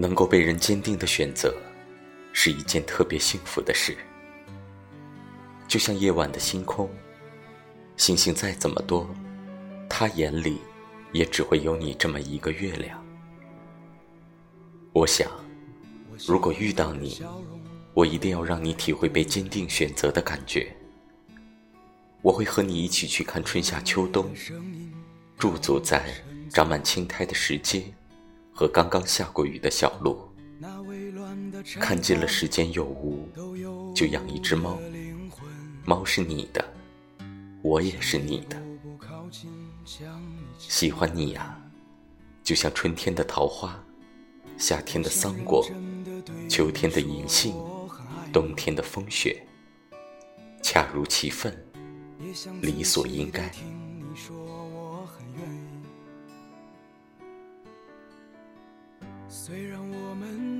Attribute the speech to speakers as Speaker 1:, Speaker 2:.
Speaker 1: 能够被人坚定的选择，是一件特别幸福的事。就像夜晚的星空，星星再怎么多，他眼里也只会有你这么一个月亮。我想，如果遇到你，我一定要让你体会被坚定选择的感觉。我会和你一起去看春夏秋冬，驻足在长满青苔的石阶。和刚刚下过雨的小路，看尽了世间有无，就养一只猫。猫是你的，我也是你的。喜欢你呀，就像春天的桃花，夏天的桑果，秋天的银杏，冬天的风雪，恰如其分，理所应该。虽然我们